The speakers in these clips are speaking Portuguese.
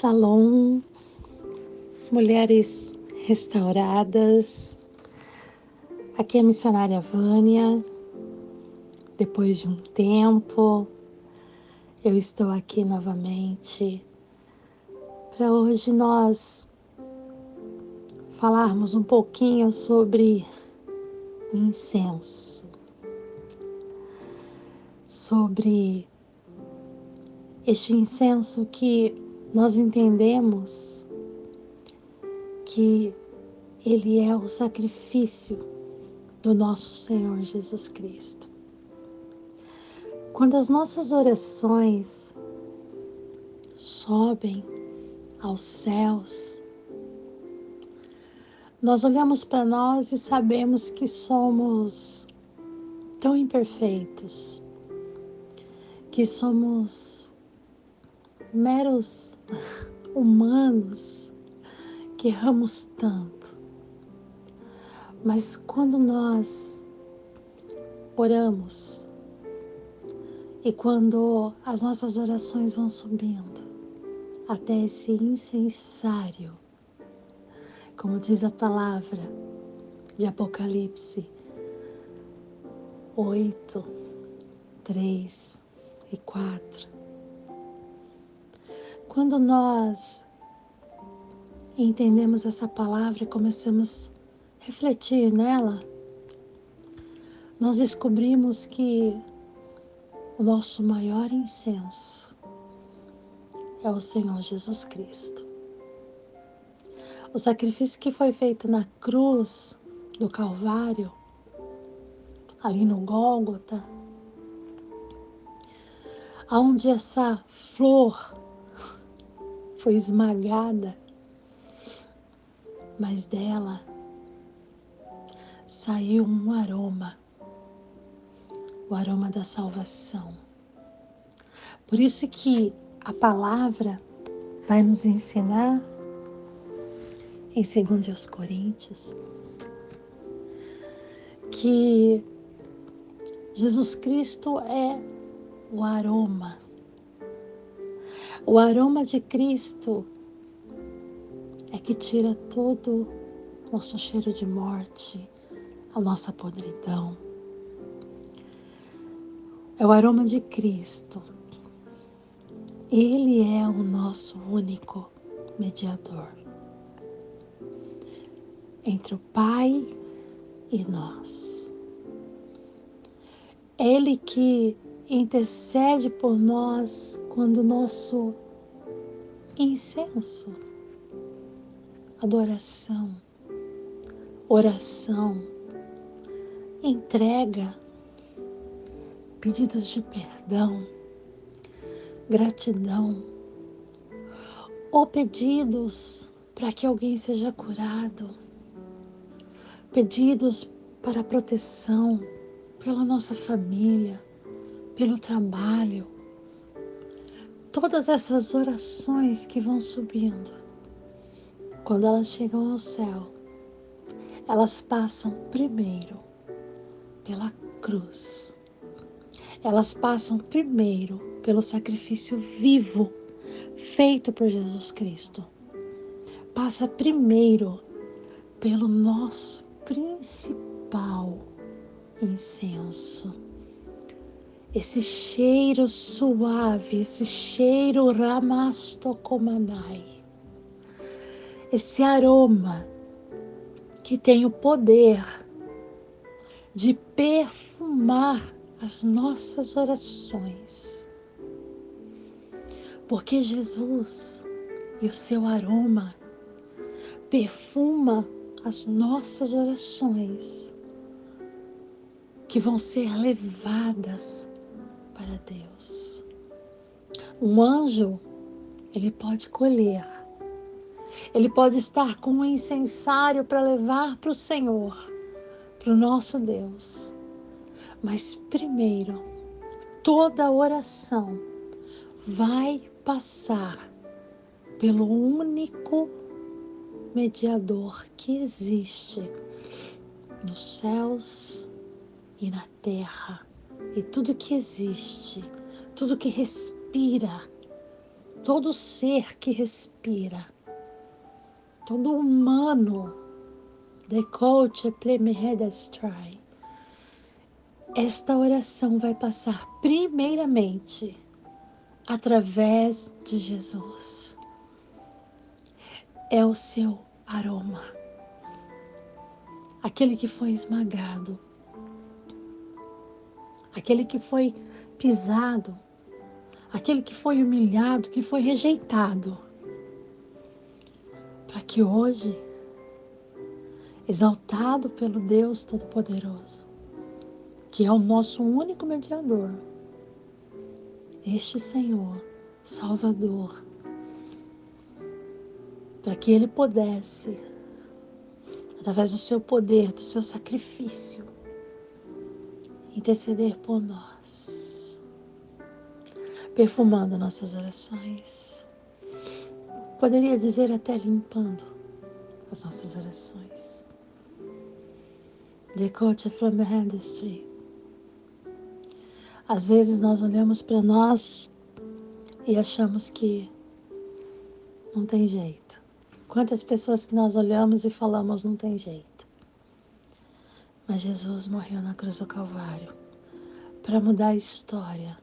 Shalom, mulheres restauradas. Aqui é a missionária Vânia. Depois de um tempo, eu estou aqui novamente para hoje nós falarmos um pouquinho sobre incenso, sobre este incenso que nós entendemos que ele é o sacrifício do nosso Senhor Jesus Cristo. Quando as nossas orações sobem aos céus, nós olhamos para nós e sabemos que somos tão imperfeitos, que somos meros humanos que erramos tanto. Mas quando nós oramos e quando as nossas orações vão subindo até esse incensário, como diz a palavra de Apocalipse 8, 3 e 4, quando nós entendemos essa palavra e começamos a refletir nela, nós descobrimos que o nosso maior incenso é o Senhor Jesus Cristo. O sacrifício que foi feito na cruz do Calvário, ali no Gólgota, onde essa flor foi esmagada, mas dela saiu um aroma, o aroma da salvação. Por isso que a palavra vai nos ensinar em 2 Coríntios que Jesus Cristo é o aroma o aroma de Cristo é que tira todo nosso cheiro de morte, a nossa podridão. É o aroma de Cristo. Ele é o nosso único mediador entre o Pai e nós. Ele que intercede por nós quando nosso incenso, adoração, oração, entrega, pedidos de perdão, gratidão, ou pedidos para que alguém seja curado, pedidos para proteção pela nossa família, pelo trabalho. Todas essas orações que vão subindo, quando elas chegam ao céu, elas passam primeiro pela cruz. Elas passam primeiro pelo sacrifício vivo feito por Jesus Cristo. Passa primeiro pelo nosso principal incenso esse cheiro suave, esse cheiro ramastokomanai, esse aroma que tem o poder de perfumar as nossas orações. Porque Jesus e o seu aroma perfuma as nossas orações que vão ser levadas para Deus. Um anjo, ele pode colher, ele pode estar com um incensário para levar para o Senhor, para o nosso Deus. Mas primeiro, toda oração vai passar pelo único mediador que existe nos céus e na terra e tudo que existe, tudo que respira, todo ser que respira, todo humano, plemerredestrai. Esta oração vai passar primeiramente através de Jesus. É o seu aroma, aquele que foi esmagado, aquele que foi pisado, aquele que foi humilhado, que foi rejeitado, para que hoje, exaltado pelo Deus Todo-Poderoso, que é o nosso único mediador, este Senhor, Salvador, para que Ele pudesse, através do seu poder, do seu sacrifício, interceder por nós, perfumando nossas orações. Poderia dizer até limpando as nossas orações. Decote Flamme Street. Às vezes nós olhamos para nós e achamos que não tem jeito. Quantas pessoas que nós olhamos e falamos não tem jeito. Mas Jesus morreu na cruz do Calvário para mudar a história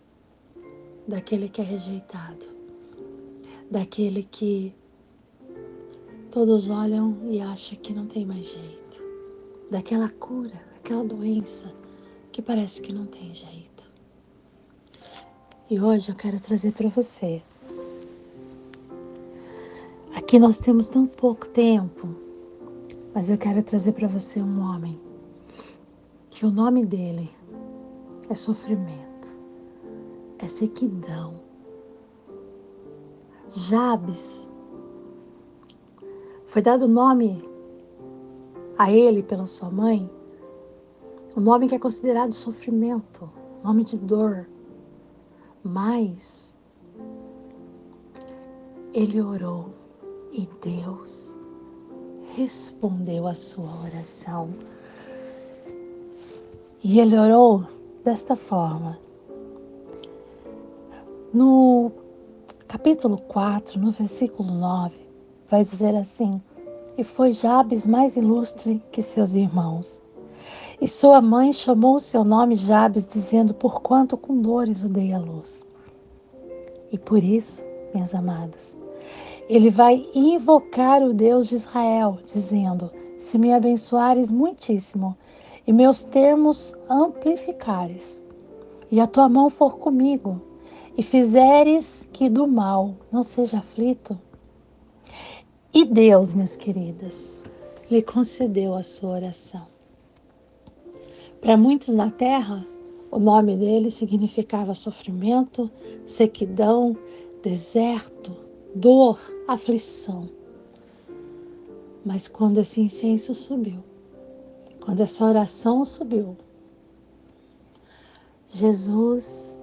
daquele que é rejeitado, daquele que todos olham e acham que não tem mais jeito, daquela cura, aquela doença que parece que não tem jeito. E hoje eu quero trazer para você. Aqui nós temos tão pouco tempo, mas eu quero trazer para você um homem que o nome dele é sofrimento, é sequidão. Jabes foi dado nome a ele pela sua mãe, o nome que é considerado sofrimento, nome de dor. Mas ele orou e Deus respondeu a sua oração. E ele orou desta forma. No capítulo 4, no versículo 9, vai dizer assim: E foi Jabes mais ilustre que seus irmãos. E sua mãe chamou seu nome Jabes, dizendo: Porquanto com dores o dei à luz. E por isso, minhas amadas, ele vai invocar o Deus de Israel, dizendo: Se me abençoares muitíssimo, e meus termos amplificares, e a tua mão for comigo, e fizeres que do mal não seja aflito. E Deus, minhas queridas, lhe concedeu a sua oração. Para muitos na terra, o nome dele significava sofrimento, sequidão, deserto, dor, aflição. Mas quando esse incenso subiu, quando essa oração subiu, Jesus,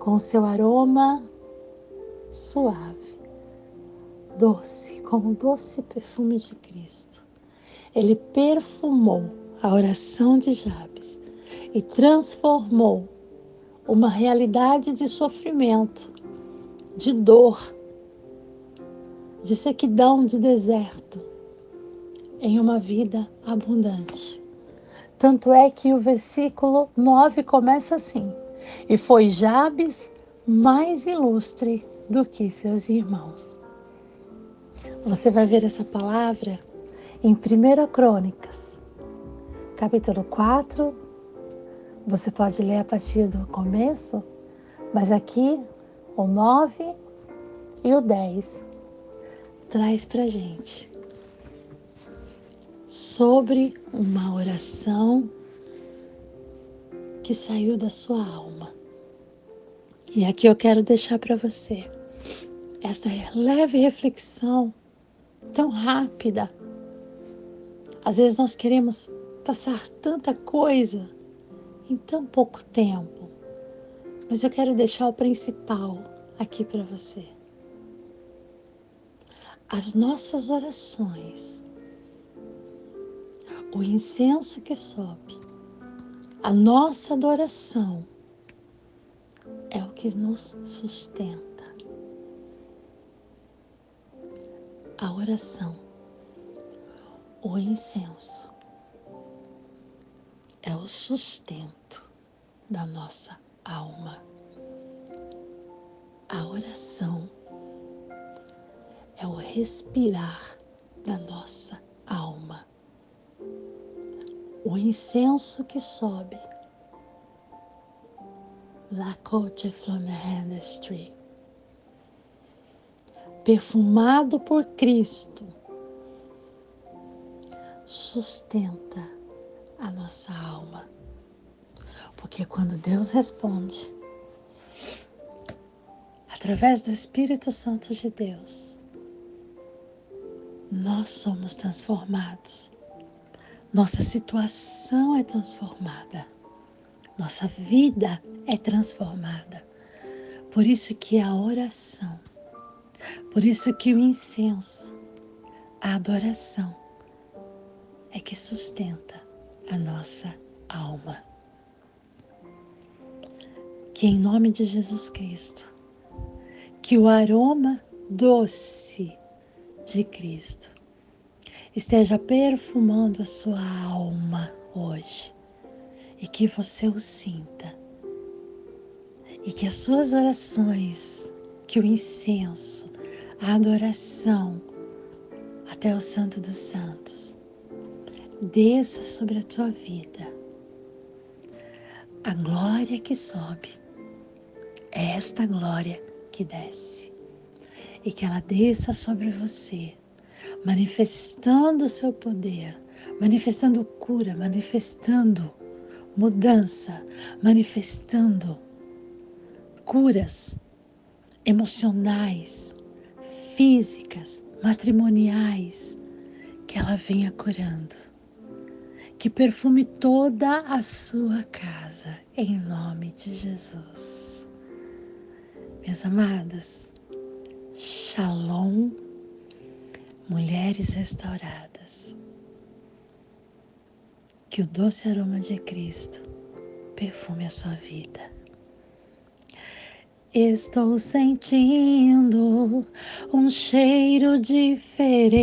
com seu aroma suave, doce, como o doce perfume de Cristo, ele perfumou a oração de Jabes e transformou uma realidade de sofrimento, de dor, de sequidão, de deserto, em uma vida abundante. Tanto é que o versículo 9 começa assim: E foi Jabes mais ilustre do que seus irmãos. Você vai ver essa palavra em 1 Crônicas, capítulo 4. Você pode ler a partir do começo, mas aqui o 9 e o 10 traz para gente sobre uma oração que saiu da sua alma. E aqui eu quero deixar para você essa leve reflexão tão rápida. Às vezes nós queremos passar tanta coisa em tão pouco tempo, mas eu quero deixar o principal aqui para você. As nossas orações o incenso que sobe, a nossa adoração é o que nos sustenta. a oração, o incenso, é o sustento da nossa alma. A oração é o respirar da nossa alma. O incenso que sobe, La Côte Flamme perfumado por Cristo, sustenta a nossa alma. Porque quando Deus responde, através do Espírito Santo de Deus, nós somos transformados. Nossa situação é transformada. Nossa vida é transformada. Por isso que a oração por isso que o incenso, a adoração, é que sustenta a nossa alma. Que em nome de Jesus Cristo, que o aroma doce de Cristo esteja perfumando a sua alma hoje e que você o sinta. E que as suas orações que o incenso, a adoração até o Santo dos Santos desça sobre a tua vida. A glória que sobe é esta glória que desce. E que ela desça sobre você, manifestando o seu poder, manifestando cura, manifestando mudança, manifestando curas emocionais, físicas, matrimoniais, que ela venha curando, que perfume toda a sua casa, em nome de Jesus. Minhas amadas, Shalom, mulheres restauradas. Que o doce aroma de Cristo perfume a sua vida. Estou sentindo um cheiro diferente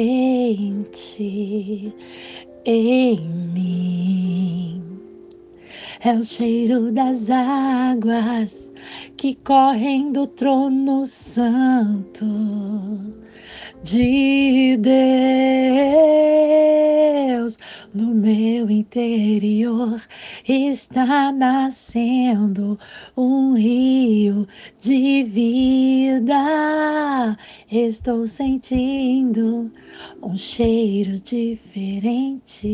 em mim. É o cheiro das águas que correm do trono santo de Deus no meu interior está nascendo um rio de vida. Estou sentindo um cheiro diferente.